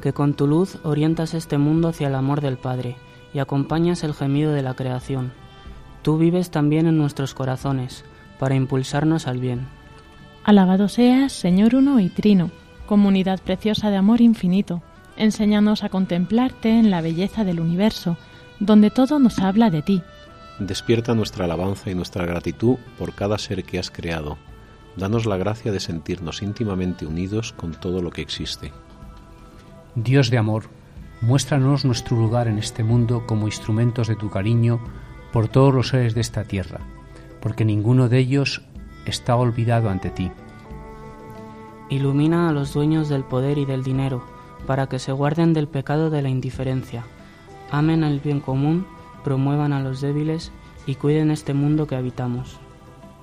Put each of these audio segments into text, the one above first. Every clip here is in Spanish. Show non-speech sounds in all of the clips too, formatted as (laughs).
que con tu luz orientas este mundo hacia el amor del Padre y acompañas el gemido de la creación. Tú vives también en nuestros corazones, para impulsarnos al bien. Alabado seas, Señor uno y trino, comunidad preciosa de amor infinito. Enséñanos a contemplarte en la belleza del universo, donde todo nos habla de ti. Despierta nuestra alabanza y nuestra gratitud por cada ser que has creado. Danos la gracia de sentirnos íntimamente unidos con todo lo que existe. Dios de amor, muéstranos nuestro lugar en este mundo como instrumentos de tu cariño por todos los seres de esta tierra, porque ninguno de ellos está olvidado ante ti. Ilumina a los dueños del poder y del dinero, para que se guarden del pecado de la indiferencia, amen el bien común, promuevan a los débiles y cuiden este mundo que habitamos.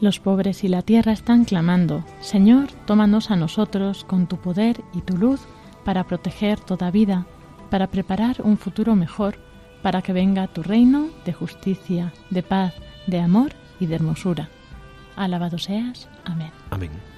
Los pobres y la tierra están clamando, Señor, tómanos a nosotros con tu poder y tu luz para proteger toda vida, para preparar un futuro mejor, para que venga tu reino de justicia, de paz, de amor y de hermosura. Alabado seas. Amén. Amén.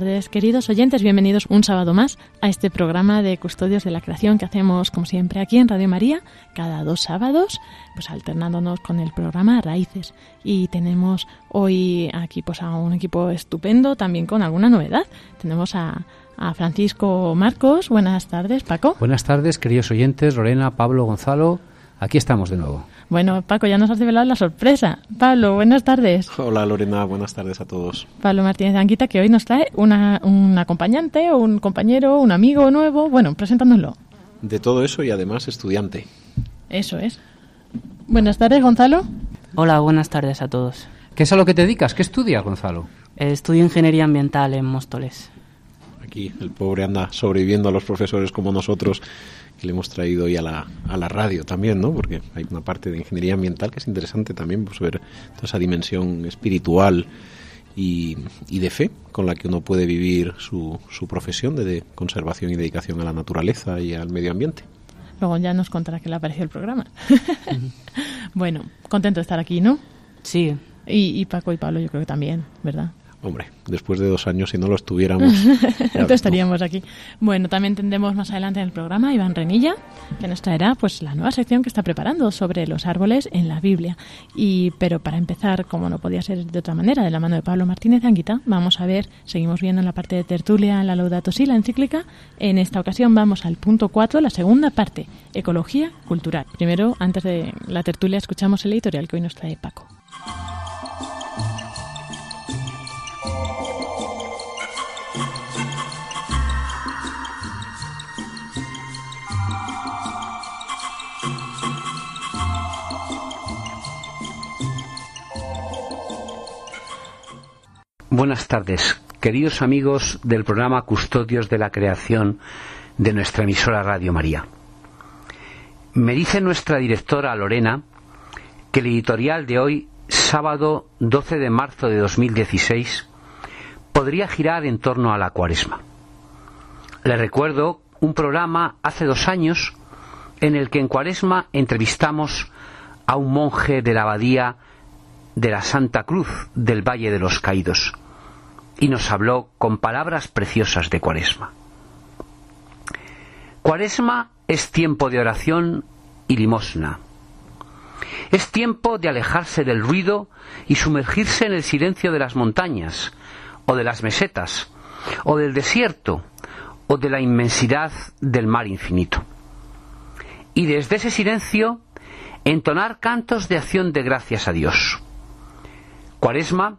Tardes, queridos oyentes. Bienvenidos un sábado más a este programa de Custodios de la Creación que hacemos, como siempre, aquí en Radio María, cada dos sábados, pues alternándonos con el programa Raíces. Y tenemos hoy aquí pues a un equipo estupendo, también con alguna novedad. Tenemos a, a Francisco Marcos. Buenas tardes, Paco. Buenas tardes, queridos oyentes, Lorena, Pablo, Gonzalo. Aquí estamos de nuevo. Bueno, Paco, ya nos has revelado la sorpresa. Pablo, buenas tardes. Hola Lorena, buenas tardes a todos. Pablo Martínez Anquita, que hoy nos trae una, un acompañante, un compañero, un amigo nuevo. Bueno, preséntanoslo. De todo eso y además estudiante. Eso es. Buenas tardes, Gonzalo. Hola, buenas tardes a todos. ¿Qué es a lo que te dedicas? ¿Qué estudias, Gonzalo? Eh, Estudio Ingeniería Ambiental en Móstoles. Aquí el pobre anda sobreviviendo a los profesores como nosotros que le hemos traído hoy a la, a la radio también, ¿no? Porque hay una parte de ingeniería ambiental que es interesante también, pues ver toda esa dimensión espiritual y, y de fe con la que uno puede vivir su, su profesión de, de conservación y dedicación a la naturaleza y al medio ambiente. Luego ya nos contará qué le ha parecido el programa. (laughs) bueno, contento de estar aquí, ¿no? Sí. Y, y Paco y Pablo yo creo que también, ¿verdad? Hombre, después de dos años, si no lo estuviéramos, (laughs) entonces estaríamos aquí. Bueno, también tendremos más adelante en el programa Iván Renilla, que nos traerá pues la nueva sección que está preparando sobre los árboles en la Biblia. Y pero para empezar, como no podía ser de otra manera, de la mano de Pablo Martínez Anguita, vamos a ver, seguimos viendo en la parte de tertulia la Laudato Si, la encíclica. En esta ocasión vamos al punto 4, la segunda parte, ecología cultural. Primero, antes de la tertulia, escuchamos el editorial que hoy nos trae Paco. Buenas tardes, queridos amigos del programa Custodios de la Creación de nuestra emisora Radio María. Me dice nuestra directora Lorena que el editorial de hoy, sábado 12 de marzo de 2016, podría girar en torno a la cuaresma. Le recuerdo un programa hace dos años en el que en cuaresma entrevistamos a un monje de la abadía de la Santa Cruz del Valle de los Caídos y nos habló con palabras preciosas de Cuaresma. Cuaresma es tiempo de oración y limosna. Es tiempo de alejarse del ruido y sumergirse en el silencio de las montañas, o de las mesetas, o del desierto, o de la inmensidad del mar infinito. Y desde ese silencio entonar cantos de acción de gracias a Dios. Cuaresma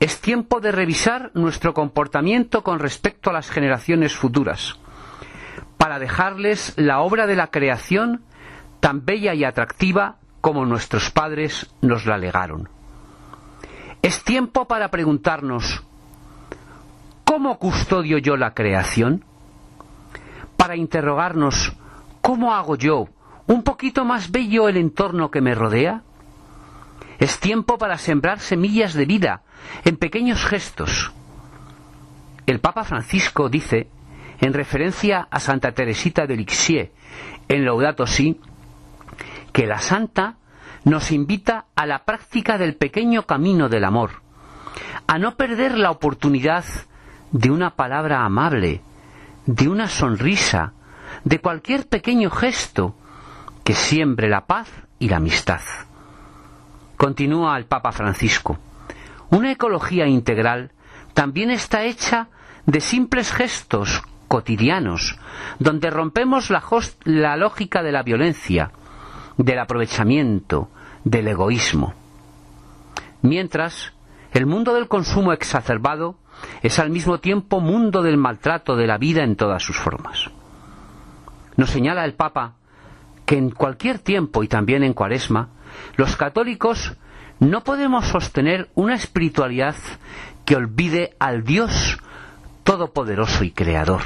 es tiempo de revisar nuestro comportamiento con respecto a las generaciones futuras, para dejarles la obra de la creación tan bella y atractiva como nuestros padres nos la legaron. Es tiempo para preguntarnos, ¿cómo custodio yo la creación? Para interrogarnos, ¿cómo hago yo un poquito más bello el entorno que me rodea? Es tiempo para sembrar semillas de vida en pequeños gestos. El Papa Francisco dice, en referencia a Santa Teresita de Lixie, en Laudato Si, que la santa nos invita a la práctica del pequeño camino del amor, a no perder la oportunidad de una palabra amable, de una sonrisa, de cualquier pequeño gesto que siembre la paz y la amistad. Continúa el Papa Francisco. Una ecología integral también está hecha de simples gestos cotidianos, donde rompemos la, lógica de la violencia, del aprovechamiento, del egoísmo. Mientras, el mundo del consumo exacerbado es al mismo tiempo mundo del maltrato de la vida en todas sus formas. Nos señala el Papa que en cualquier tiempo y también en Cuaresma los católicos no podemos sostener una espiritualidad que olvide al Dios todopoderoso y creador.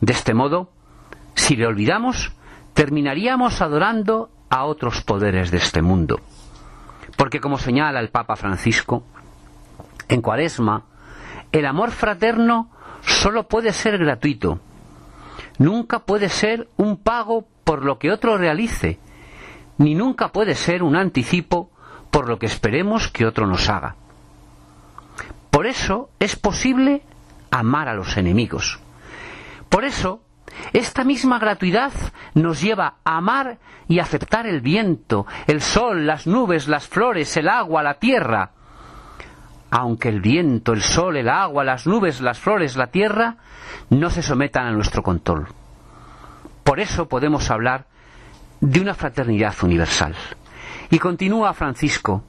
De este modo, si le olvidamos, terminaríamos adorando a otros poderes de este mundo. Porque como señala el Papa Francisco, en Cuaresma, el amor fraterno solo puede ser gratuito. Nunca puede ser un pago por lo que otro realice, ni nunca puede ser un anticipo por lo que esperemos que otro nos haga. Por eso es posible amar a los enemigos. Por eso, esta misma gratuidad nos lleva a amar y aceptar el viento, el sol, las nubes, las flores, el agua, la tierra. Aunque el viento, el sol, el agua, las nubes, las flores, la tierra no se sometan a nuestro control. Por eso podemos hablar de una fraternidad universal. Y continúa Francisco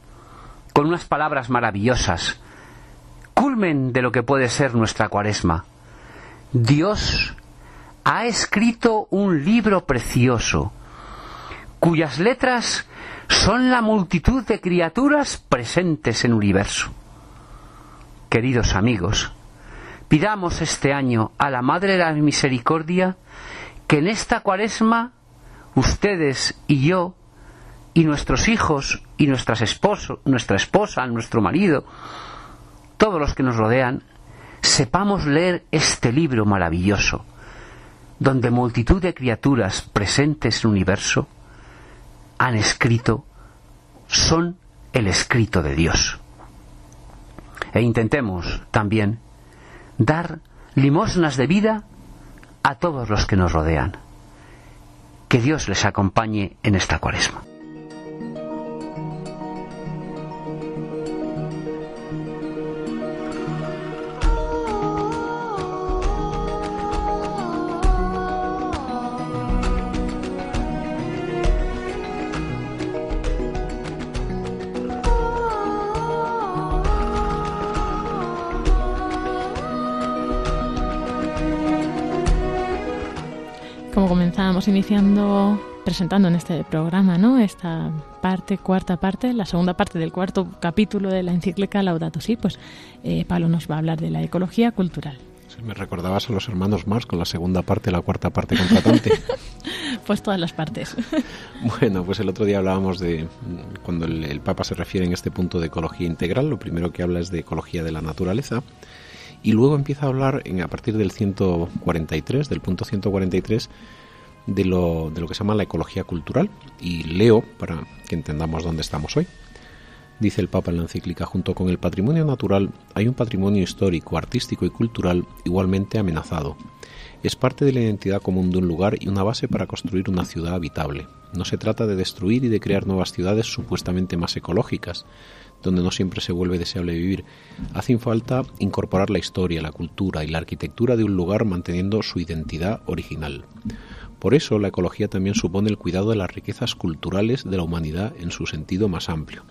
con unas palabras maravillosas, culmen de lo que puede ser nuestra cuaresma. Dios ha escrito un libro precioso, cuyas letras son la multitud de criaturas presentes en el universo. Queridos amigos, pidamos este año a la Madre de la Misericordia que en esta cuaresma ustedes y yo y nuestros hijos y nuestras esposos, nuestra esposa, nuestro marido, todos los que nos rodean, sepamos leer este libro maravilloso, donde multitud de criaturas presentes en el universo han escrito, son el escrito de Dios. E intentemos también dar limosnas de vida a todos los que nos rodean. Que Dios les acompañe en esta cuaresma. Iniciando, presentando en este programa, ¿no? Esta parte, cuarta parte, la segunda parte del cuarto capítulo de la encíclica Laudato Si, pues eh, Pablo nos va a hablar de la ecología cultural. me recordabas a los hermanos Marx con la segunda parte, la cuarta parte contratante. (laughs) pues todas las partes. (laughs) bueno, pues el otro día hablábamos de cuando el, el Papa se refiere en este punto de ecología integral, lo primero que habla es de ecología de la naturaleza. Y luego empieza a hablar en, a partir del 143, del punto 143, de lo, de lo que se llama la ecología cultural. Y leo para que entendamos dónde estamos hoy. Dice el Papa en la encíclica, junto con el patrimonio natural hay un patrimonio histórico, artístico y cultural igualmente amenazado. Es parte de la identidad común de un lugar y una base para construir una ciudad habitable. No se trata de destruir y de crear nuevas ciudades supuestamente más ecológicas, donde no siempre se vuelve deseable vivir. Hace falta incorporar la historia, la cultura y la arquitectura de un lugar manteniendo su identidad original. Por eso la ecología también supone el cuidado de las riquezas culturales de la humanidad en su sentido más amplio.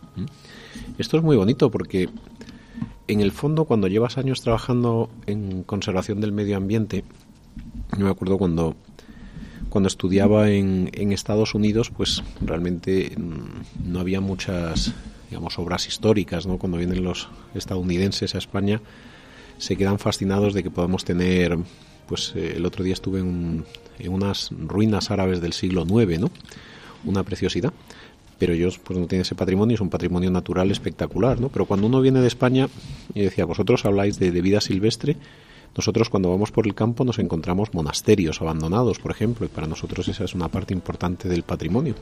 Esto es muy bonito porque en el fondo cuando llevas años trabajando en conservación del medio ambiente, yo me acuerdo cuando cuando estudiaba en, Estados Unidos, pues realmente mm, no había muchas digamos obras históricas, ¿no? Cuando vienen los estadounidenses a España se quedan fascinados de que podamos tener pues eh, el otro día estuve en, unas ruinas árabes del siglo IX, ¿no? Una preciosidad. Pero ellos pues no tienen ese patrimonio, es un patrimonio natural espectacular, ¿no? Pero cuando uno viene de España y decía, vosotros habláis de, vida silvestre, nosotros cuando vamos por el campo nos encontramos monasterios abandonados, por ejemplo, y para nosotros esa es una parte importante del patrimonio.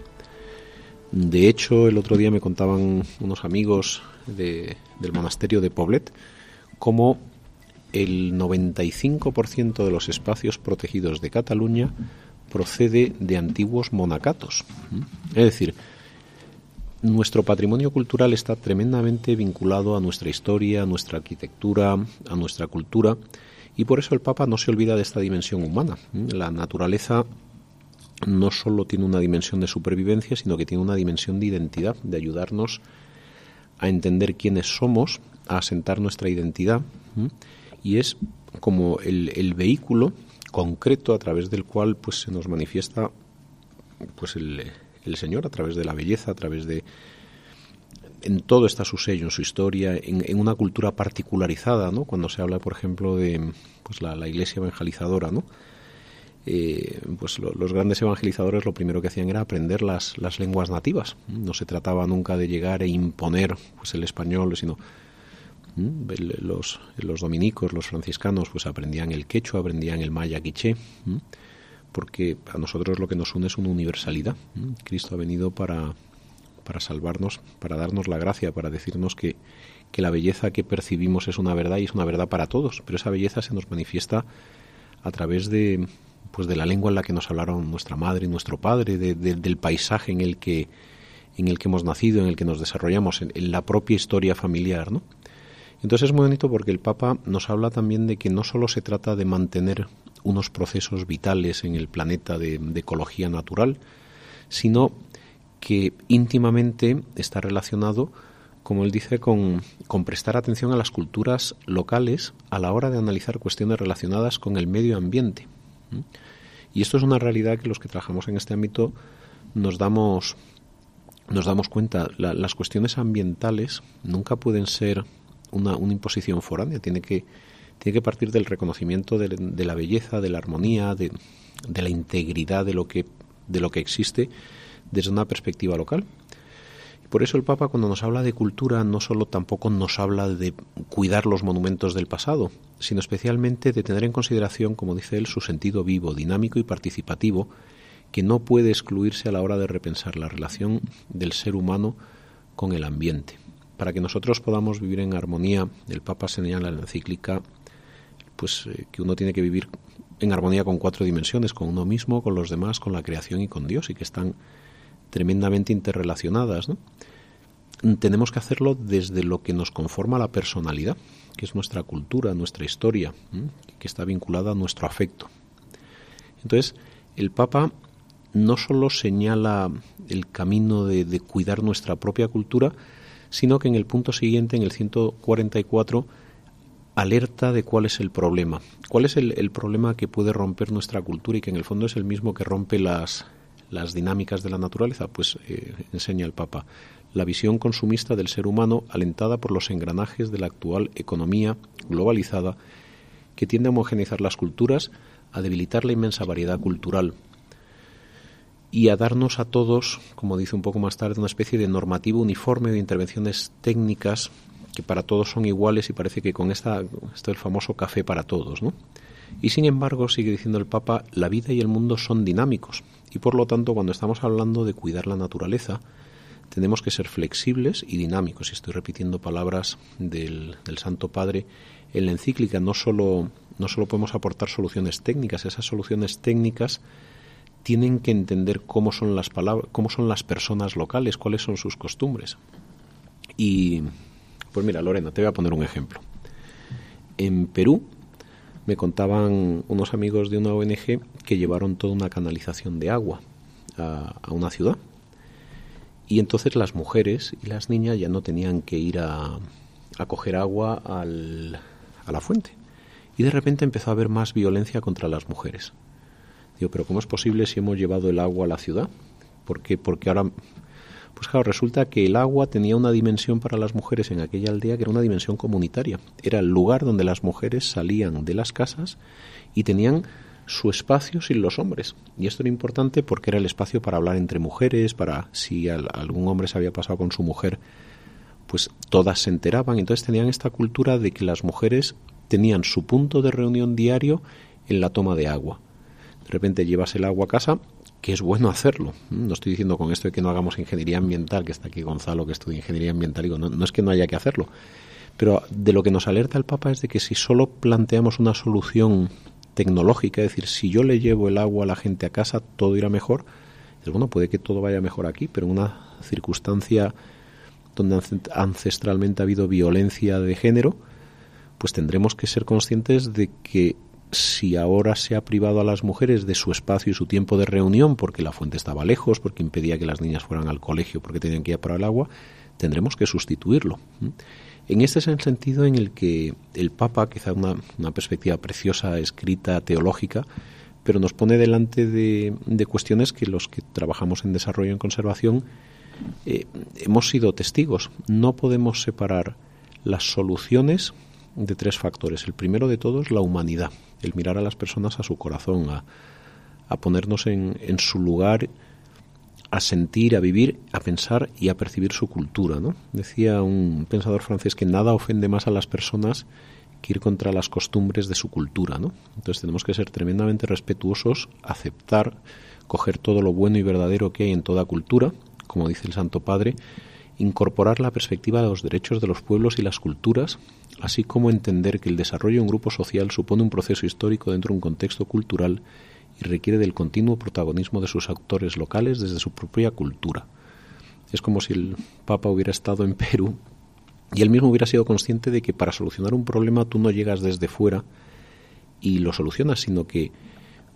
De hecho, el otro día me contaban unos amigos de, del monasterio de Poblet cómo el 95% de los espacios protegidos de Cataluña procede de antiguos monacatos. Es decir, nuestro patrimonio cultural está tremendamente vinculado a nuestra historia, a nuestra arquitectura, a nuestra cultura, y por eso el Papa no se olvida de esta dimensión humana. La naturaleza no solo tiene una dimensión de supervivencia, sino que tiene una dimensión de identidad, de ayudarnos a entender quiénes somos, a asentar nuestra identidad y es como el, vehículo concreto a través del cual pues se nos manifiesta pues el, Señor a través de la belleza, a través de en todo está su sello, en su historia, en, una cultura particularizada, ¿no? Cuando se habla, por ejemplo, de pues la, iglesia evangelizadora, ¿no? Eh, pues los grandes evangelizadores lo primero que hacían era aprender las, las lenguas nativas. No se trataba nunca de llegar e imponer pues el español, sino. Los, los dominicos, los franciscanos, pues aprendían el quechua, aprendían el maya quiché, porque a nosotros lo que nos une es una universalidad. Cristo ha venido para, para salvarnos, para darnos la gracia, para decirnos que, que la belleza que percibimos es una verdad y es una verdad para todos, pero esa belleza se nos manifiesta a través de pues de la lengua en la que nos hablaron nuestra madre y nuestro padre, del paisaje en el que en el que hemos nacido, en el que nos desarrollamos, en la propia historia familiar, ¿no? Entonces es muy bonito porque el Papa nos habla también de que no solo se trata de mantener unos procesos vitales en el planeta de, ecología natural, sino que íntimamente está relacionado, como él dice, con, con, prestar atención a las culturas locales a la hora de analizar cuestiones relacionadas con el medio ambiente. Y esto es una realidad que los que trabajamos en este ámbito nos damos, nos damos cuenta. las cuestiones ambientales nunca pueden ser una, una imposición foránea, tiene que, tiene que partir del reconocimiento de, la belleza, de la armonía, de, de, la integridad de lo, que, de lo que existe desde una perspectiva local. Por eso el Papa cuando nos habla de cultura no solo tampoco nos habla de cuidar los monumentos del pasado, sino especialmente de tener en consideración, como dice él, su sentido vivo, dinámico y participativo, que no puede excluirse a la hora de repensar la relación del ser humano con el ambiente. Para que nosotros podamos vivir en armonía, el Papa señala en la encíclica pues eh, que uno tiene que vivir en armonía con cuatro dimensiones, con uno mismo, con los demás, con la creación y con Dios, y que están tremendamente interrelacionadas. Tenemos que hacerlo desde lo que nos conforma la personalidad, que es nuestra cultura, nuestra historia, que está vinculada a nuestro afecto. Entonces, el Papa no solo señala el camino de, de cuidar nuestra propia cultura, sino que en el punto siguiente, en el 144, alerta de cuál es el problema. ¿Cuál es el, problema que puede romper nuestra cultura y que en el fondo es el mismo que rompe las, las dinámicas de la naturaleza? Pues eh, enseña el Papa. La visión consumista del ser humano alentada por los engranajes de la actual economía globalizada que tiende a homogeneizar las culturas, a debilitar la inmensa variedad cultural y a darnos a todos, como dice un poco más tarde, una especie de normativo uniforme de intervenciones técnicas que para todos son iguales y parece que con esta, esto el famoso café para todos, ¿no? Y sin embargo, sigue diciendo el Papa, la vida y el mundo son dinámicos y por lo tanto cuando estamos hablando de cuidar la naturaleza, tenemos que ser flexibles y dinámicos. Y estoy repitiendo palabras del, del Santo Padre en la encíclica. No solo, no solo podemos aportar soluciones técnicas, esas soluciones técnicas tienen que entender cómo son las palabras, cómo son las personas locales, cuáles son sus costumbres. Y pues mira, Lorena, te voy a poner un ejemplo. En Perú me contaban unos amigos de una ONG que llevaron toda una canalización de agua a, una ciudad. Y entonces las mujeres y las niñas ya no tenían que ir a, a coger agua al, a la fuente. Y de repente empezó a haber más violencia contra las mujeres. Pero ¿cómo es posible si hemos llevado el agua a la ciudad? ¿Por qué? Porque ahora pues claro, resulta que el agua tenía una dimensión para las mujeres en aquella aldea que era una dimensión comunitaria. Era el lugar donde las mujeres salían de las casas y tenían su espacio sin los hombres. Y esto era importante porque era el espacio para hablar entre mujeres, para si algún hombre se había pasado con su mujer, pues todas se enteraban. Entonces tenían esta cultura de que las mujeres tenían su punto de reunión diario en la toma de agua. De repente llevas el agua a casa que es bueno hacerlo. No estoy diciendo con esto de que no hagamos ingeniería ambiental, que está aquí Gonzalo, que estudia ingeniería ambiental, digo, no, no es que no haya que hacerlo, pero de lo que nos alerta el Papa es de que si solo planteamos una solución tecnológica, es decir, si yo le llevo el agua a la gente a casa, todo irá mejor. bueno, puede que todo vaya mejor aquí, pero en una circunstancia donde ancestralmente ha habido violencia de género, pues tendremos que ser conscientes de que si ahora se ha privado a las mujeres de su espacio y su tiempo de reunión porque la fuente estaba lejos, porque impedía que las niñas fueran al colegio, porque tenían que ir para el agua, tendremos que sustituirlo. En este es el sentido en el que el Papa, quizá una, perspectiva preciosa, escrita, teológica, pero nos pone delante de, cuestiones que los que trabajamos en desarrollo en conservación eh, hemos sido testigos. No podemos separar las soluciones de tres factores. El primero de todos, la humanidad el mirar a las personas a su corazón, a, a ponernos en, en, su lugar, a sentir, a vivir, a pensar y a percibir su cultura. ¿no? Decía un pensador francés que nada ofende más a las personas que ir contra las costumbres de su cultura. ¿no? Entonces tenemos que ser tremendamente respetuosos, aceptar, coger todo lo bueno y verdadero que hay en toda cultura, como dice el Santo Padre, incorporar la perspectiva de los derechos de los pueblos y las culturas, así como entender que el desarrollo de un grupo social supone un proceso histórico dentro de un contexto cultural y requiere del continuo protagonismo de sus autores locales desde su propia cultura. Es como si el Papa hubiera estado en Perú y él mismo hubiera sido consciente de que para solucionar un problema tú no llegas desde fuera y lo solucionas, sino que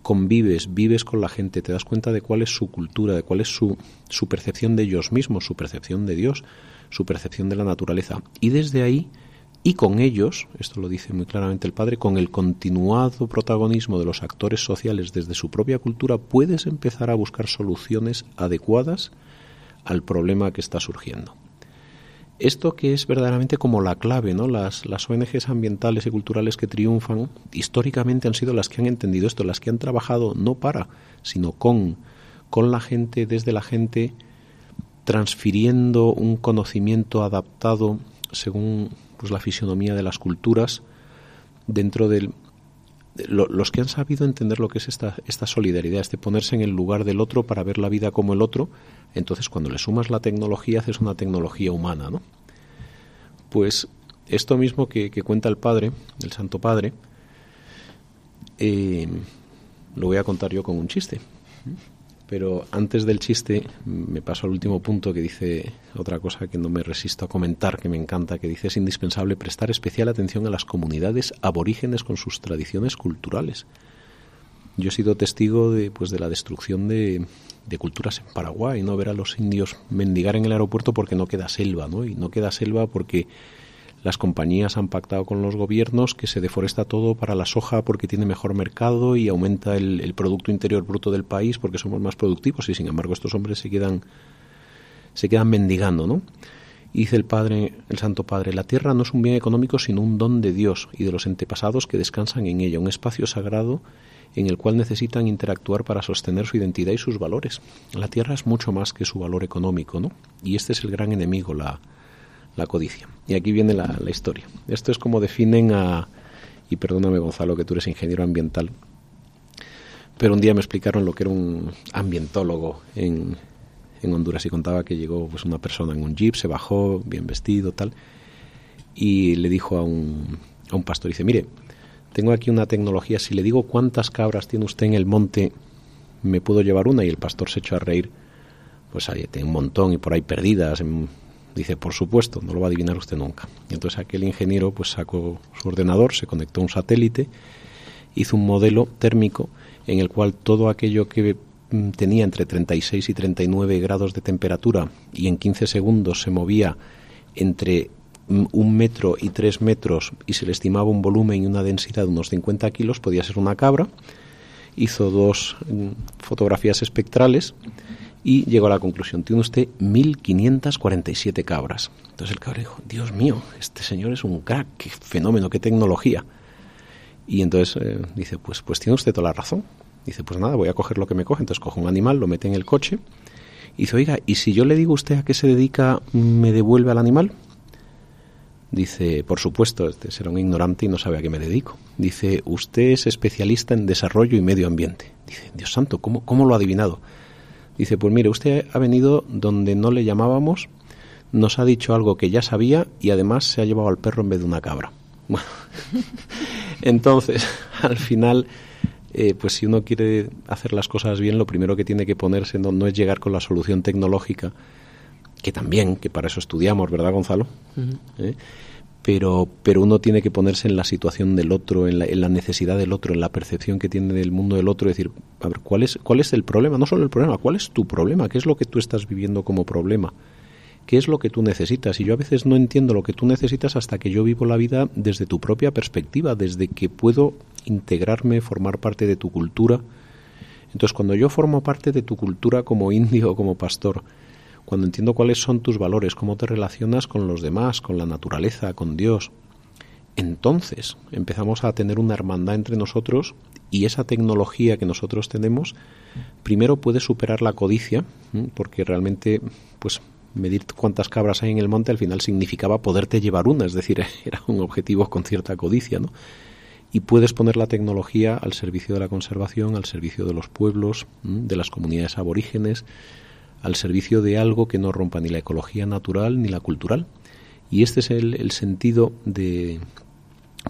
convives, vives con la gente, te das cuenta de cuál es su cultura, de cuál es su, su percepción de ellos mismos, su percepción de Dios, su percepción de la naturaleza. Y desde ahí, y con ellos, esto lo dice muy claramente el Padre, con el continuado protagonismo de los actores sociales desde su propia cultura, puedes empezar a buscar soluciones adecuadas al problema que está surgiendo esto que es verdaderamente como la clave, ¿no? Las, las ONGs ambientales y culturales que triunfan históricamente han sido las que han entendido esto, las que han trabajado no para, sino con, con la gente, desde la gente, transfiriendo un conocimiento adaptado según pues la fisionomía de las culturas dentro del los que han sabido entender lo que es esta, esta solidaridad, este ponerse en el lugar del otro para ver la vida como el otro, entonces cuando le sumas la tecnología haces una tecnología humana, ¿no? Pues esto mismo que, cuenta el Padre, el Santo Padre, eh, lo voy a contar yo con un chiste. Pero antes del chiste me paso al último punto que dice otra cosa que no me resisto a comentar, que me encanta, que dice es indispensable prestar especial atención a las comunidades aborígenes con sus tradiciones culturales. Yo he sido testigo de, pues, de la destrucción de, culturas en Paraguay, no ver a los indios mendigar en el aeropuerto porque no queda selva, ¿no? Y no queda selva porque las compañías han pactado con los gobiernos que se deforesta todo para la soja porque tiene mejor mercado y aumenta el, Producto Interior Bruto del país porque somos más productivos y sin embargo estos hombres se quedan, se quedan mendigando, ¿no? Dice el Padre, el Santo Padre, la tierra no es un bien económico sino un don de Dios y de los antepasados que descansan en ella, un espacio sagrado en el cual necesitan interactuar para sostener su identidad y sus valores. La tierra es mucho más que su valor económico, ¿no? Y este es el gran enemigo, la, la codicia. Y aquí viene la, historia. Esto es como definen a, y perdóname Gonzalo que tú eres ingeniero ambiental, pero un día me explicaron lo que era un ambientólogo en, en Honduras y contaba que llegó pues una persona en un jeep, se bajó bien vestido, tal, y le dijo a un, a un pastor, dice, mire, tengo aquí una tecnología, si le digo cuántas cabras tiene usted en el monte, me puedo llevar una y el pastor se echó a reír, pues ahí tiene un montón y por ahí perdidas, Dice, por supuesto, no lo va a adivinar usted nunca. Y entonces aquel ingeniero pues sacó su ordenador, se conectó a un satélite, hizo un modelo térmico en el cual todo aquello que mm, tenía entre 36 y 39 grados de temperatura y en 15 segundos se movía entre mm, un metro y tres metros y se le estimaba un volumen y una densidad de unos 50 kilos, podía ser una cabra. Hizo dos mm, fotografías espectrales y llegó a la conclusión, tiene usted 1.547 cabras. Entonces el cabra dijo, Dios mío, este señor es un crack, qué fenómeno, qué tecnología. Y entonces eh, dice, pues, pues tiene usted toda la razón. Dice, pues nada, voy a coger lo que me coge. Entonces coge un animal, lo mete en el coche. Y dice, oiga, ¿y si yo le digo a usted a qué se dedica, me devuelve al animal? Dice, por supuesto, este será un ignorante y no sabe a qué me dedico. Dice, usted es especialista en desarrollo y medio ambiente. Dice, Dios santo, ¿cómo, cómo lo ha adivinado? Dice, pues mire, usted ha venido donde no le llamábamos, nos ha dicho algo que ya sabía y además se ha llevado al perro en vez de una cabra. (laughs) Bueno, entonces, (laughs) al final, eh, pues si uno quiere hacer las cosas bien, lo primero que tiene que ponerse no, no es llegar con la solución tecnológica, que también, que para eso estudiamos, ¿verdad, Gonzalo? Pero, pero uno tiene que ponerse en la situación del otro, en la, necesidad del otro, en la percepción que tiene del mundo del otro, decir, a ver, ¿cuál es, ¿cuál es el problema? No solo el problema, ¿cuál es tu problema? ¿Qué es lo que tú estás viviendo como problema? ¿Qué es lo que tú necesitas? Y yo a veces no entiendo lo que tú necesitas hasta que yo vivo la vida desde tu propia perspectiva, desde que puedo integrarme, formar parte de tu cultura. Entonces, cuando yo formo parte de tu cultura como indio o como pastor, cuando entiendo cuáles son tus valores, cómo te relacionas con los demás, con la naturaleza, con Dios, entonces empezamos a tener una hermandad entre nosotros y esa tecnología que nosotros tenemos primero puede superar la codicia, porque realmente pues medir cuántas cabras hay en el monte al final significaba poderte llevar una, es decir, (laughs) era un objetivo con cierta codicia, ¿no? Y puedes poner la tecnología al servicio de la conservación, al servicio de los pueblos, de las comunidades aborígenes, al servicio de algo que no rompa ni la ecología natural ni la cultural. Y este es el, sentido de,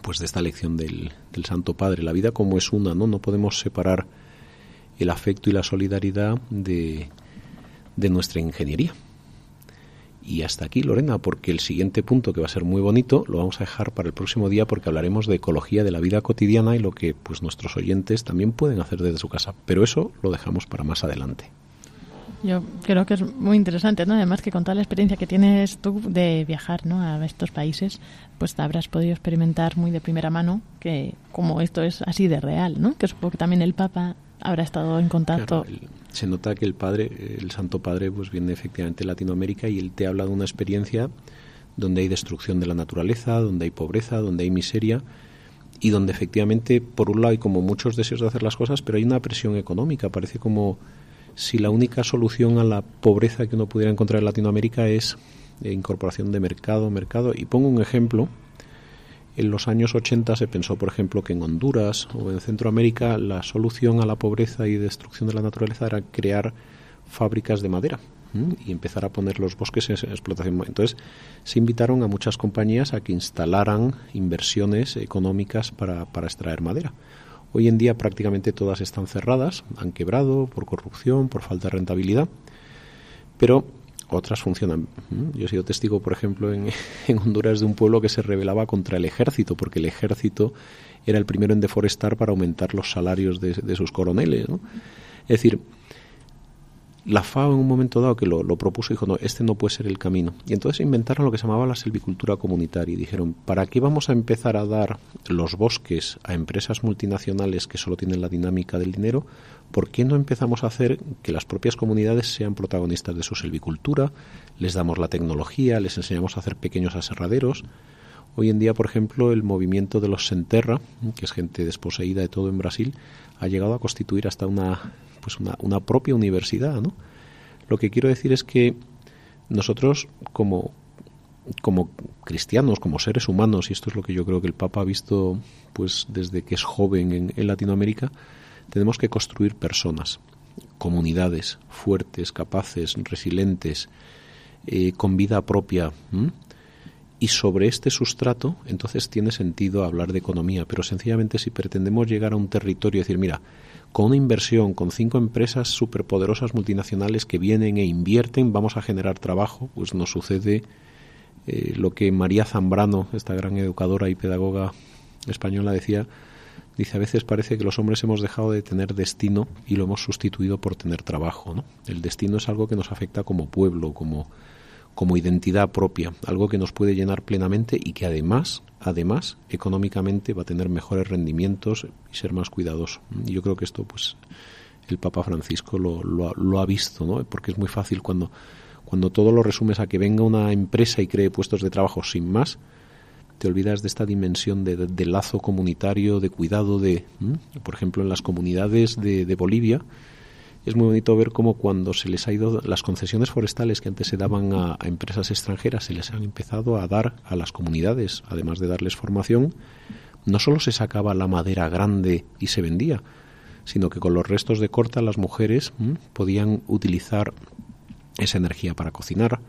pues de esta lección del, del, Santo Padre. La vida como es una, ¿no? No podemos separar el afecto y la solidaridad de, de nuestra ingeniería. Y hasta aquí, Lorena, porque el siguiente punto, que va a ser muy bonito, lo vamos a dejar para el próximo día porque hablaremos de ecología de la vida cotidiana y lo que pues nuestros oyentes también pueden hacer desde su casa. Pero eso lo dejamos para más adelante. Yo creo que es muy interesante, ¿no? Además que con toda la experiencia que tienes tú de viajar, ¿no? A estos países, pues te habrás podido experimentar muy de primera mano que como esto es así de real, ¿no? Que supongo que también el Papa habrá estado en contacto. se nota que el Padre, el Santo Padre, pues viene efectivamente de Latinoamérica y él te habla de una experiencia donde hay destrucción de la naturaleza, donde hay pobreza, donde hay miseria y donde efectivamente, por un lado, hay como muchos deseos de hacer las cosas, pero hay una presión económica. Parece como si la única solución a la pobreza que uno pudiera encontrar en Latinoamérica es incorporación de mercado, mercado. Y pongo un ejemplo. En los años 80 se pensó, por ejemplo, que en Honduras o en Centroamérica la solución a la pobreza y destrucción de la naturaleza era crear fábricas de madera y empezar a poner los bosques en explotación. Entonces se invitaron a muchas compañías a que instalaran inversiones económicas para, para extraer madera. Hoy en día prácticamente todas están cerradas, han quebrado por corrupción, por falta de rentabilidad, pero otras funcionan. Yo he sido testigo, por ejemplo, (laughs) en, Honduras de un pueblo que se rebelaba contra el ejército, porque el ejército era el primero en deforestar para aumentar los salarios de, de sus coroneles. ¿no? Es decir, la FAO en un momento dado que lo, propuso dijo, no, este no puede ser el camino. Y entonces inventaron lo que se llamaba la silvicultura comunitaria y dijeron, ¿para qué vamos a empezar a dar los bosques a empresas multinacionales que solo tienen la dinámica del dinero? ¿Por qué no empezamos a hacer que las propias comunidades sean protagonistas de su silvicultura? Les damos la tecnología, les enseñamos a hacer pequeños aserraderos. Hoy en día, por ejemplo, el movimiento de los Senterra, que es gente desposeída de todo en Brasil, ha llegado a constituir hasta una pues una, propia universidad, ¿no? Lo que quiero decir es que nosotros como como cristianos, como seres humanos, y esto es lo que yo creo que el Papa ha visto pues desde que es joven en, Latinoamérica, tenemos que construir personas, comunidades fuertes, capaces, resilientes, eh, con vida propia. Y sobre este sustrato, entonces tiene sentido hablar de economía, pero sencillamente si pretendemos llegar a un territorio y decir, mira, con una inversión, con cinco empresas superpoderosas multinacionales que vienen e invierten, vamos a generar trabajo, pues nos sucede eh, lo que María Zambrano, esta gran educadora y pedagoga española, decía, dice, a veces parece que los hombres hemos dejado de tener destino y lo hemos sustituido por tener trabajo. ¿no? El destino es algo que nos afecta como pueblo, como, como identidad propia, algo que nos puede llenar plenamente y que además, además, económicamente va a tener mejores rendimientos y ser más cuidadoso. Yo creo que esto, pues, el Papa Francisco lo, lo, ha visto, ¿no? Porque es muy fácil cuando, cuando todo lo resumes a que venga una empresa y cree puestos de trabajo sin más, te olvidas de esta dimensión de, lazo comunitario, de cuidado de, por ejemplo, en las comunidades de, de Bolivia, es muy bonito ver cómo cuando se les ha ido las concesiones forestales que antes se daban a, empresas extranjeras, se les han empezado a dar a las comunidades, además de darles formación, no solo se sacaba la madera grande y se vendía, sino que con los restos de corta las mujeres podían utilizar esa energía para cocinar,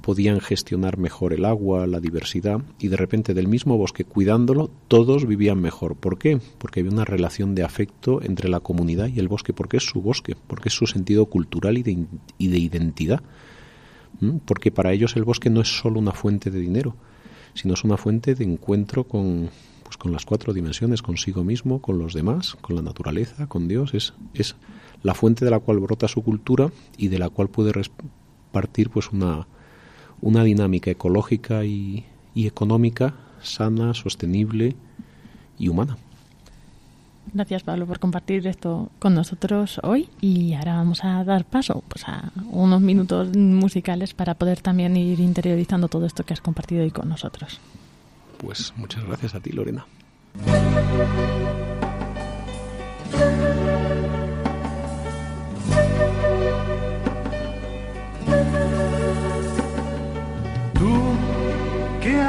podían gestionar mejor el agua, la diversidad, y de repente del mismo bosque, cuidándolo, todos vivían mejor. ¿Por qué? Porque había una relación de afecto entre la comunidad y el bosque, porque es su bosque, porque es su sentido cultural y de, y de identidad. Porque para ellos el bosque no es solo una fuente de dinero, sino es una fuente de encuentro con, pues, con las cuatro dimensiones, consigo mismo, con los demás, con la naturaleza, con Dios. Es, es la fuente de la cual brota su cultura y de la cual puede partir pues una, una dinámica ecológica y, económica sana, sostenible y humana. Gracias Pablo por compartir esto con nosotros hoy y ahora vamos a dar paso pues, a unos minutos musicales para poder también ir interiorizando todo esto que has compartido hoy con nosotros. Pues muchas gracias a ti Lorena.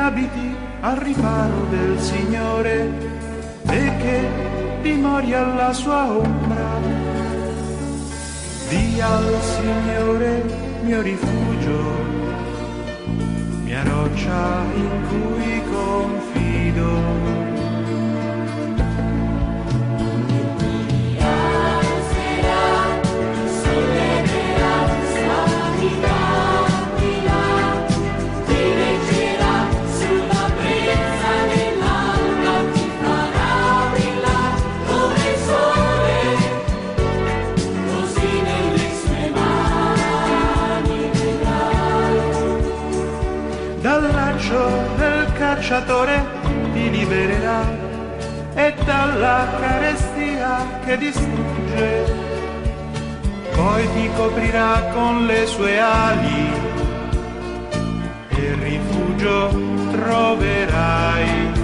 Abiti al riparo del Signore e che dimori alla sua ombra. Dia al Signore mio rifugio, mia roccia in cui confido. Cacciatore ti libererà e dalla carestia che distrugge. Poi ti coprirà con le sue ali e rifugio troverai.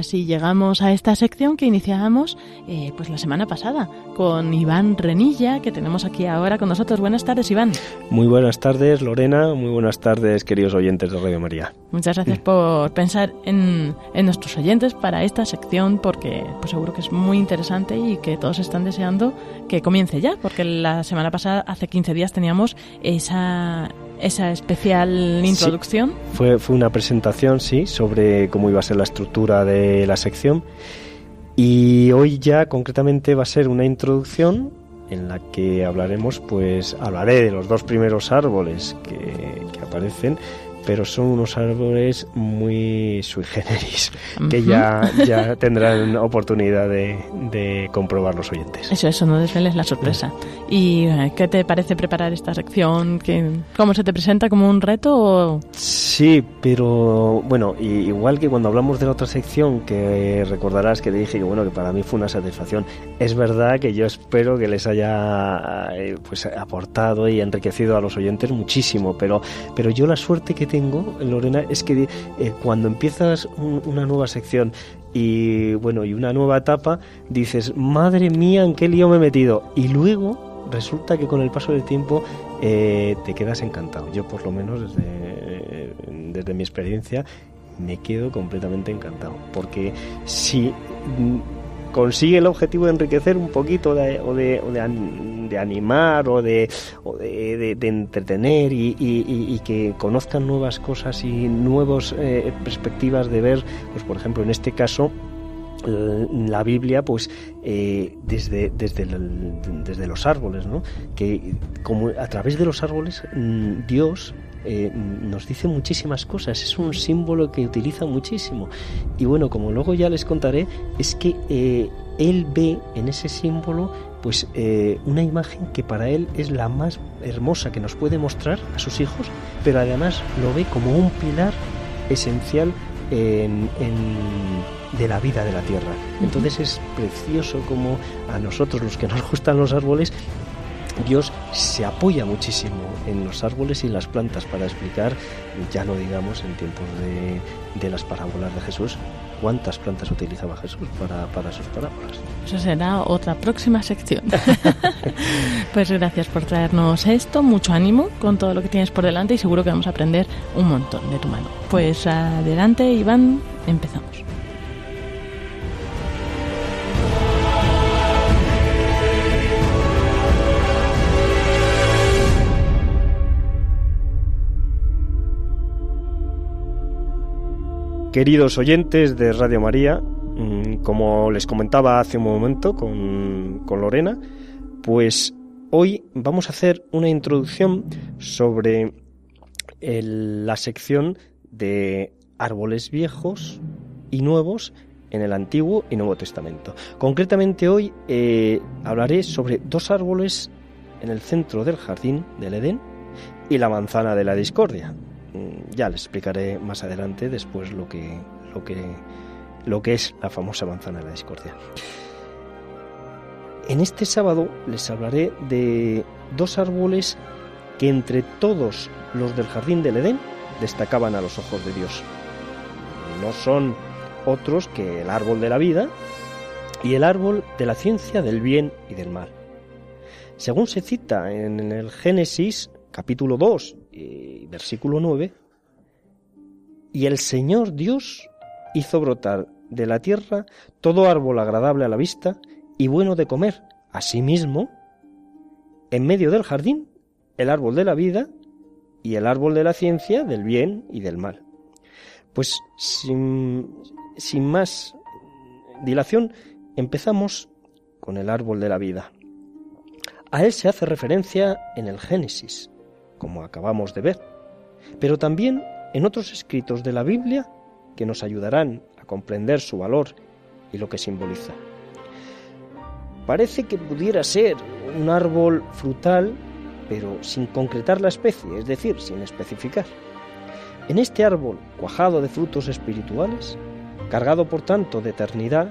Así llegamos a esta sección que iniciábamos eh, pues la semana pasada con Iván Renilla, que tenemos aquí ahora con nosotros. Buenas tardes, Iván. Muy buenas tardes, Lorena. Muy buenas tardes, queridos oyentes de Radio María. Muchas gracias por pensar en, en nuestros oyentes para esta sección, porque pues seguro que es muy interesante y que todos están deseando que comience ya, porque la semana pasada, hace 15 días, teníamos esa esa especial introducción. fue, fue una presentación, sí, sobre cómo iba a ser la estructura de la sección. Y hoy ya concretamente va a ser una introducción en la que hablaremos, pues hablaré de los dos primeros árboles que, que aparecen pero son unos árboles muy sui generis, que ya, ya tendrán oportunidad de, de, comprobar los oyentes. Eso, eso, no desveles la sorpresa. ¿Y eh, qué te parece preparar esta sección? ¿Cómo se te presenta como un reto? Sí, pero bueno, igual que cuando hablamos de la otra sección, que recordarás que te dije que bueno, que para mí fue una satisfacción. Es verdad que yo espero que les haya eh, pues aportado y enriquecido a los oyentes muchísimo, pero, pero yo la suerte que tengo, Lorena, es que eh, cuando empiezas una nueva sección y bueno, y una nueva etapa, dices, madre mía, ¿en qué lío me he metido? Y luego resulta que con el paso del tiempo eh, te quedas encantado. Yo por lo menos desde, desde mi experiencia me quedo completamente encantado. Porque si consigue el objetivo de enriquecer un poquito de, o, de, de, animar o de, o de, entretener y, que conozcan nuevas cosas y nuevas eh, perspectivas de ver, pues por ejemplo en este caso la Biblia pues eh, desde, desde, desde los árboles, ¿no? que como a través de los árboles mm, Dios eh, nos dice muchísimas cosas, es un símbolo que utiliza muchísimo. Y bueno, como luego ya les contaré, es que eh, él ve en ese símbolo pues eh, una imagen que para él es la más hermosa que nos puede mostrar a sus hijos, pero además lo ve como un pilar esencial en, de la vida de la tierra. Entonces es precioso como a nosotros los que nos gustan los árboles, Dios se apoya muchísimo en los árboles y en las plantas para explicar, ya no digamos en tiempos de, de las parábolas de Jesús, cuántas plantas utilizaba Jesús para, para sus parábolas. Eso será otra próxima sección. (laughs) pues gracias por traernos esto, mucho ánimo con todo lo que tienes por delante y seguro que vamos a aprender un montón de tu mano. Pues adelante, Iván, empezamos. Queridos oyentes de Radio María, mm, como les comentaba hace un momento con, Lorena, pues hoy vamos a hacer una introducción sobre la sección de árboles viejos y nuevos en el Antiguo y Nuevo Testamento. Concretamente hoy eh, hablaré sobre dos árboles en el centro del jardín del Edén y la manzana de la discordia. Mm, ya les explicaré más adelante después lo que, lo que, lo que es la famosa manzana de la discordia. En este sábado les hablaré de dos árboles que entre todos los del jardín del Edén destacaban a los ojos de Dios. No son otros que el árbol de la vida y el árbol de la ciencia del bien y del mal. Según se cita en el Génesis capítulo 2 versículo 9, y el Señor Dios hizo brotar de la tierra todo árbol agradable a la vista y bueno de comer. Asimismo, en medio del jardín, el árbol de la vida y el árbol de la ciencia del bien y del mal. Pues sin, sin más dilación, empezamos con el árbol de la vida. A él se hace referencia en el Génesis, como acabamos de ver pero también en otros escritos de la Biblia que nos ayudarán a comprender su valor y lo que simboliza. Parece que pudiera ser un árbol frutal, pero sin concretar la especie, es decir, sin especificar. En este árbol cuajado de frutos espirituales, cargado por tanto de eternidad,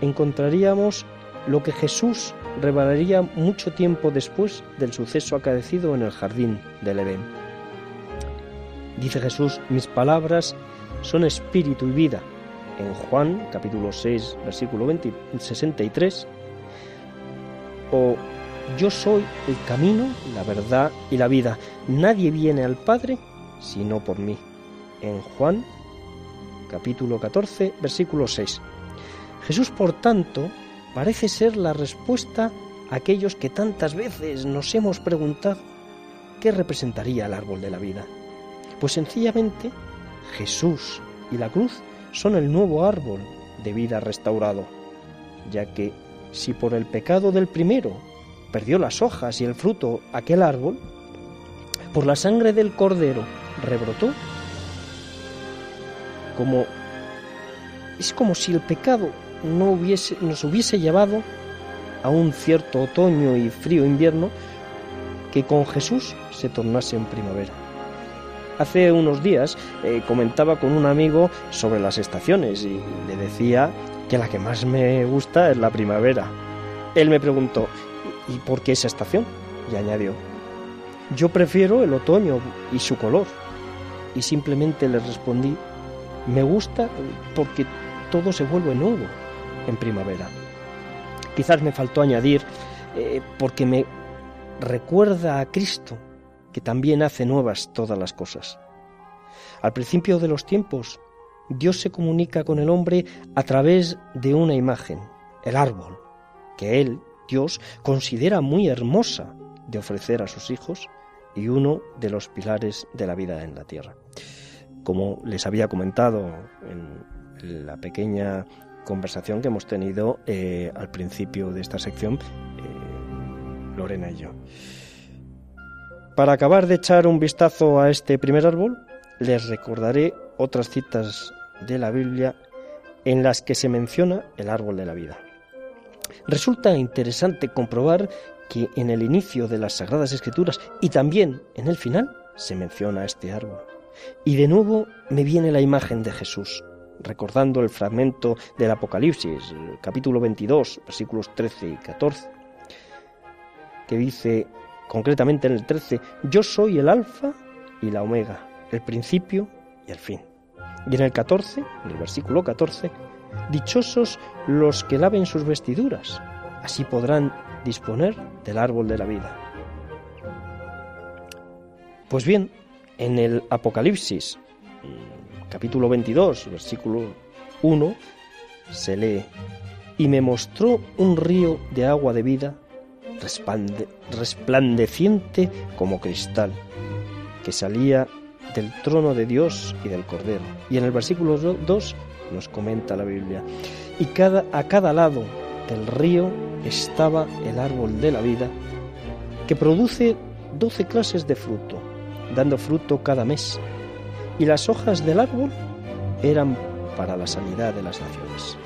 encontraríamos lo que Jesús revelaría mucho tiempo después del suceso acaecido en el jardín del Edén. Dice Jesús, mis palabras son espíritu y vida. En Juan capítulo 6, versículo 63. O yo soy el camino, la verdad y la vida. Nadie viene al Padre sino por mí. En Juan capítulo 14, versículo 6. Jesús, por tanto, parece ser la respuesta a aquellos que tantas veces nos hemos preguntado qué representaría el árbol de la vida. Pues sencillamente Jesús y la cruz son el nuevo árbol de vida restaurado, ya que si por el pecado del primero perdió las hojas y el fruto aquel árbol, por la sangre del cordero rebrotó, como es como si el pecado no hubiese, nos hubiese llevado a un cierto otoño y frío invierno que con Jesús se tornase en primavera. Hace unos días eh, comentaba con un amigo sobre las estaciones y le decía que la que más me gusta es la primavera. Él me preguntó, ¿y por qué esa estación? Y añadió, yo prefiero el otoño y su color. Y simplemente le respondí, me gusta porque todo se vuelve nuevo en primavera. Quizás me faltó añadir, eh, porque me recuerda a Cristo que también hace nuevas todas las cosas. Al principio de los tiempos, Dios se comunica con el hombre a través de una imagen, el árbol, que él, Dios, considera muy hermosa de ofrecer a sus hijos y uno de los pilares de la vida en la tierra. Como les había comentado en la pequeña conversación que hemos tenido eh, al principio de esta sección, eh, Lorena y yo. Para acabar de echar un vistazo a este primer árbol, les recordaré otras citas de la Biblia en las que se menciona el árbol de la vida. Resulta interesante comprobar que en el inicio de las Sagradas Escrituras y también en el final se menciona este árbol. Y de nuevo me viene la imagen de Jesús, recordando el fragmento del Apocalipsis, capítulo 22, versículos 13 y 14, que dice concretamente en el 13, yo soy el alfa y la omega, el principio y el fin. Y en el 14, en el versículo 14, dichosos los que laven sus vestiduras, así podrán disponer del árbol de la vida. Pues bien, en el Apocalipsis, capítulo 22, versículo 1, se lee, y me mostró un río de agua de vida resplandeciente como cristal, que salía del trono de Dios y del Cordero. Y en el versículo 2 nos comenta la Biblia, y cada, a cada lado del río estaba el árbol de la vida, que produce doce clases de fruto, dando fruto cada mes, y las hojas del árbol eran para la sanidad de las naciones.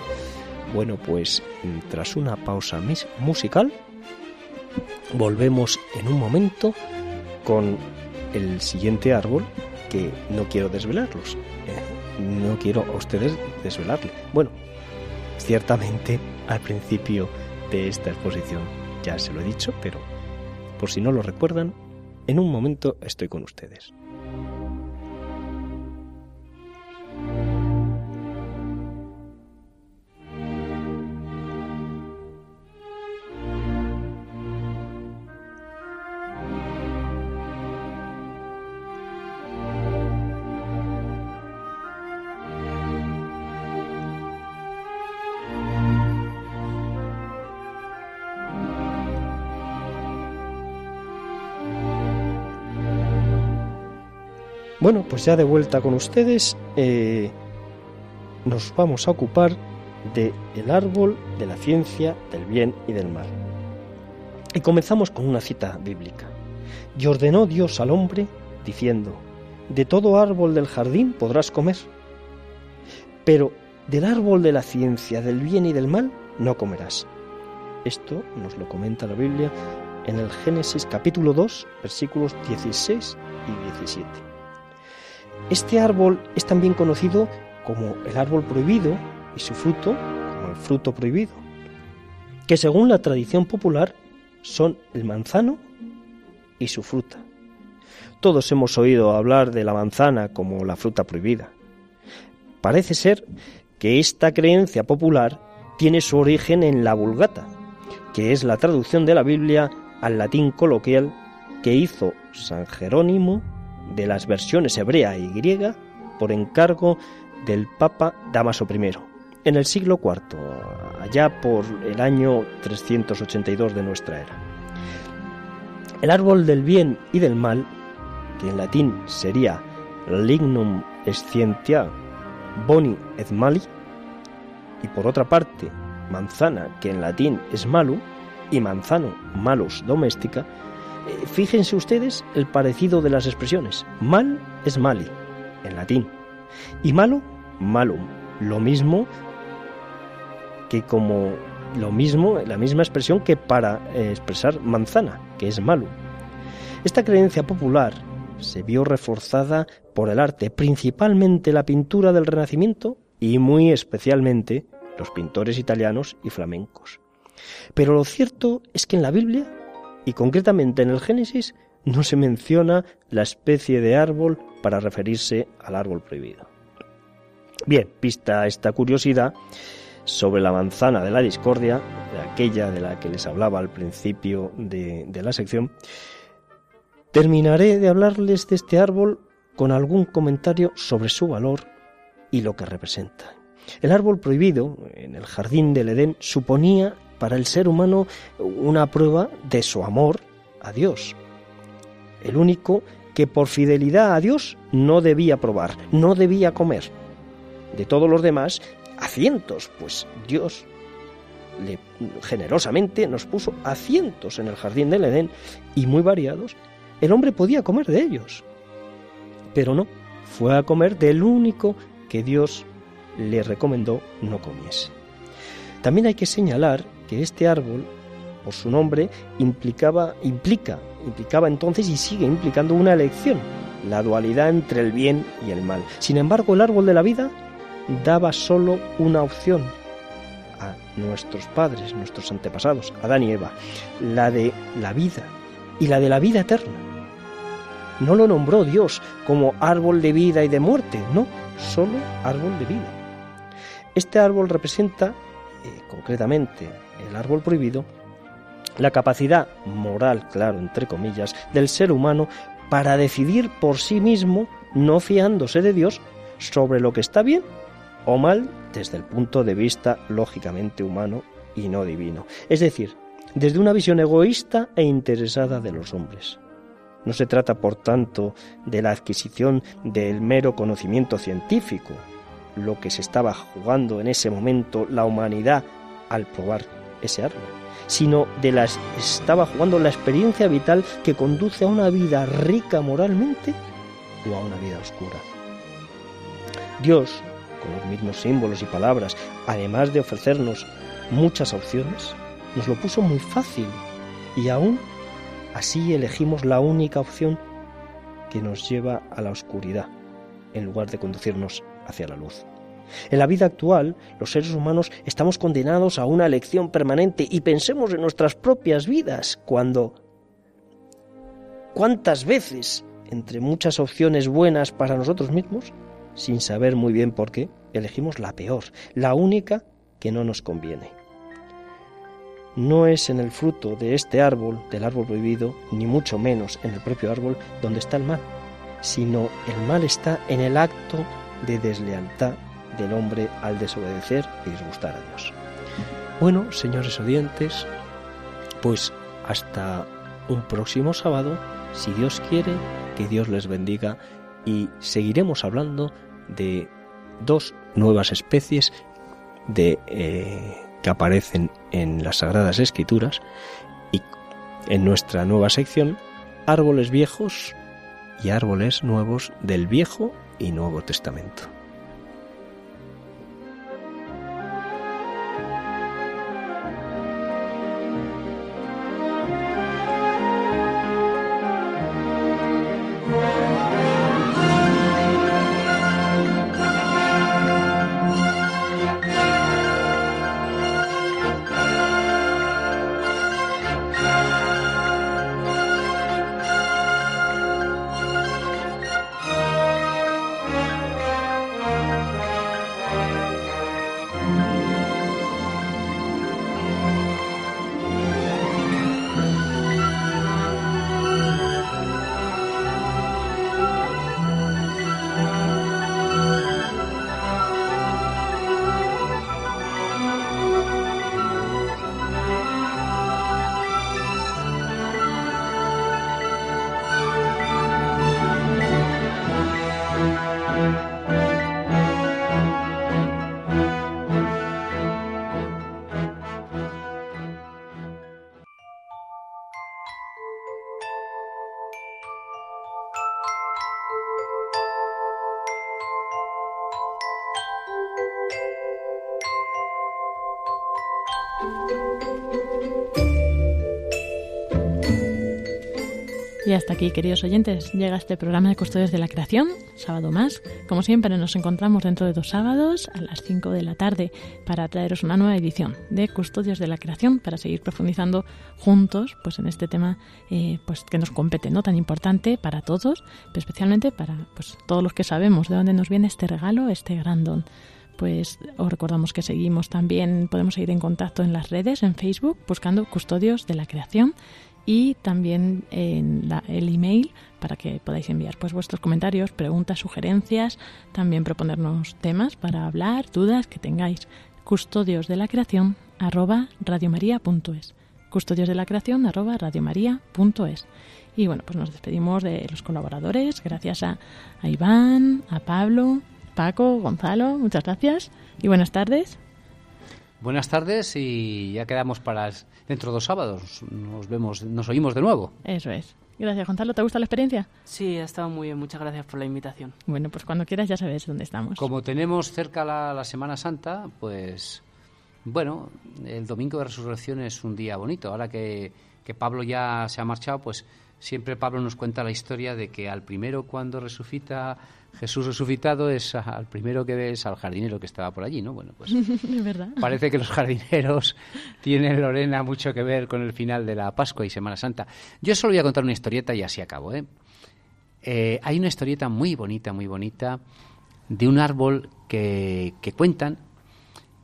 Bueno, pues tras una pausa musical, volvemos en un momento con el siguiente árbol que no quiero desvelarlos. Eh, no quiero a ustedes desvelarle. Bueno, ciertamente al principio de esta exposición ya se lo he dicho, pero por si no lo recuerdan, en un momento estoy con ustedes. Pues ya de vuelta con ustedes, eh, nos vamos a ocupar de el árbol de la ciencia del bien y del mal. Y comenzamos con una cita bíblica. Y ordenó Dios al hombre, diciendo, de todo árbol del jardín podrás comer, pero del árbol de la ciencia del bien y del mal no comerás. Esto nos lo comenta la Biblia en el Génesis capítulo 2, versículos 16 y 17. Este árbol es también conocido como el árbol prohibido y su fruto como el fruto prohibido, que según la tradición popular son el manzano y su fruta. Todos hemos oído hablar de la manzana como la fruta prohibida. Parece ser que esta creencia popular tiene su origen en la Vulgata, que es la traducción de la Biblia al latín coloquial que hizo San Jerónimo de las versiones hebrea y griega por encargo del Papa Damaso I, en el siglo IV, allá por el año 382 de nuestra era. El árbol del bien y del mal, que en latín sería lignum scientia boni et mali, y por otra parte manzana, que en latín es malu, y manzano malus doméstica, eh, fíjense ustedes el parecido de las expresiones. Mal es mali, en latín. Y malo, malum. Lo mismo que como lo mismo, la misma expresión que para eh, expresar manzana, que es malum. Esta creencia popular se vio reforzada por el arte, principalmente la pintura del Renacimiento y muy especialmente los pintores italianos y flamencos. Pero lo cierto es que en la Biblia y concretamente en el Génesis no se menciona la especie de árbol para referirse al árbol prohibido. Bien, vista esta curiosidad sobre la manzana de la discordia, aquella de la que les hablaba al principio de, de la sección, terminaré de hablarles de este árbol con algún comentario sobre su valor y lo que representa. El árbol prohibido en el jardín del Edén suponía para el ser humano una prueba de su amor a Dios. El único que por fidelidad a Dios no debía probar, no debía comer. De todos los demás, a cientos, pues Dios le, generosamente nos puso a cientos en el jardín del Edén y muy variados. El hombre podía comer de ellos, pero no, fue a comer del único que Dios le recomendó no comiese. También hay que señalar que este árbol, por su nombre, implicaba, implica, implicaba entonces y sigue implicando una elección, la dualidad entre el bien y el mal. Sin embargo, el árbol de la vida daba solo una opción a nuestros padres, nuestros antepasados, Adán y Eva, la de la vida y la de la vida eterna. No lo nombró Dios como árbol de vida y de muerte, no, solo árbol de vida. Este árbol representa, eh, concretamente, el árbol prohibido, la capacidad moral, claro, entre comillas, del ser humano para decidir por sí mismo, no fiándose de Dios, sobre lo que está bien o mal desde el punto de vista lógicamente humano y no divino. Es decir, desde una visión egoísta e interesada de los hombres. No se trata, por tanto, de la adquisición del mero conocimiento científico, lo que se estaba jugando en ese momento la humanidad al probar ese árbol, sino de las estaba jugando la experiencia vital que conduce a una vida rica moralmente o a una vida oscura. Dios, con los mismos símbolos y palabras, además de ofrecernos muchas opciones, nos lo puso muy fácil y aún así elegimos la única opción que nos lleva a la oscuridad en lugar de conducirnos hacia la luz. En la vida actual, los seres humanos estamos condenados a una elección permanente y pensemos en nuestras propias vidas cuando... ¿Cuántas veces, entre muchas opciones buenas para nosotros mismos, sin saber muy bien por qué, elegimos la peor, la única que no nos conviene? No es en el fruto de este árbol, del árbol prohibido, ni mucho menos en el propio árbol, donde está el mal, sino el mal está en el acto de deslealtad del hombre al desobedecer y disgustar a Dios. Bueno, señores oyentes, pues hasta un próximo sábado, si Dios quiere, que Dios les bendiga y seguiremos hablando de dos nuevas especies eh, que aparecen en las Sagradas Escrituras y en nuestra nueva sección, árboles viejos y árboles nuevos del Viejo y Nuevo Testamento. Hasta aquí, queridos oyentes, llega este programa de Custodios de la Creación, sábado más. Como siempre, nos encontramos dentro de dos sábados a las 5 de la tarde para traeros una nueva edición de Custodios de la Creación para seguir profundizando juntos pues, en este tema eh, pues, que nos compete, ¿no? tan importante para todos, pero especialmente para pues, todos los que sabemos de dónde nos viene este regalo, este gran don pues os recordamos que seguimos también, podemos seguir en contacto en las redes, en Facebook, buscando Custodios de la Creación y también en el email para que podáis enviar pues vuestros comentarios, preguntas, sugerencias, también proponernos temas para hablar, dudas que tengáis. Custodios de la creación arroba radiomaria.es. Custodios de la creación arroba radiomaria.es. Y bueno, pues nos despedimos de los colaboradores. Gracias a Iván, a Pablo, Paco, Gonzalo. Muchas gracias y buenas tardes. Buenas tardes y ya quedamos para dentro de dos sábados. Nos vemos, nos oímos de nuevo. Eso es. Gracias, Gonzalo. ¿Te gusta la experiencia? Sí, ha estado muy bien. Muchas gracias por la invitación. Bueno, pues cuando quieras ya sabes dónde estamos. Como tenemos cerca la, la Semana Santa, pues Bueno, el domingo de resurrección es un día bonito. Ahora que, que Pablo ya se ha marchado, pues siempre Pablo nos cuenta la historia de que al primero cuando resucita Jesús resucitado es al primero que ves al jardinero que estaba por allí, ¿no? Bueno, pues (laughs) ¿verdad? parece que los jardineros (laughs) tienen, Lorena, mucho que ver con el final de la Pascua y Semana Santa. Yo solo voy a contar una historieta y así acabo, ¿eh? Eh, hay una historieta muy bonita, muy bonita, de un árbol que, que cuentan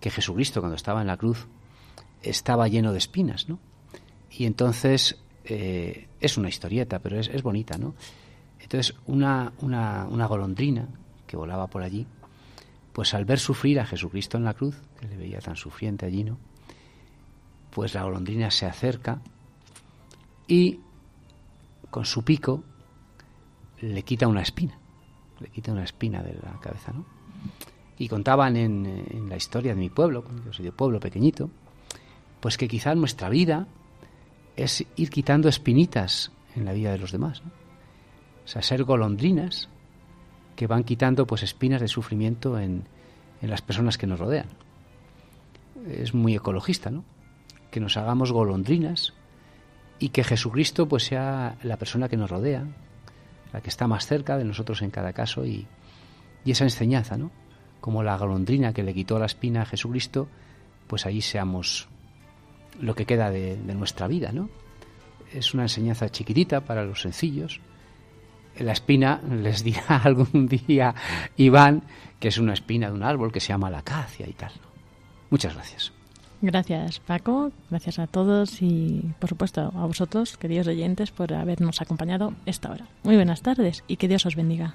que Jesucristo cuando estaba en la cruz estaba lleno de espinas, ¿no? Y entonces eh, es una historieta, pero es, es bonita, ¿no? Entonces una, una, una, golondrina que volaba por allí, pues al ver sufrir a Jesucristo en la cruz, que le veía tan sufriente allí, ¿no? Pues la golondrina se acerca y con su pico le quita una espina, le quita una espina de la cabeza, ¿no? Y contaban en, la historia de mi pueblo, yo soy pueblo pequeñito, pues que quizás nuestra vida es ir quitando espinitas en la vida de los demás. O sea, ser golondrinas que van quitando pues espinas de sufrimiento en, en las personas que nos rodean. Es muy ecologista, ¿no? Que nos hagamos golondrinas y que Jesucristo pues sea la persona que nos rodea, la que está más cerca de nosotros en cada caso y, y esa enseñanza, ¿no? Como la golondrina que le quitó la espina a Jesucristo, pues ahí seamos lo que queda de, de, nuestra vida, ¿no? Es una enseñanza chiquitita para los sencillos. La espina les dirá (laughs) algún día Iván que es una espina de un árbol que se llama la acacia y tal. Muchas gracias. Gracias Paco, gracias a todos y por supuesto a vosotros, queridos oyentes, por habernos acompañado esta hora. Muy buenas tardes y que Dios os bendiga.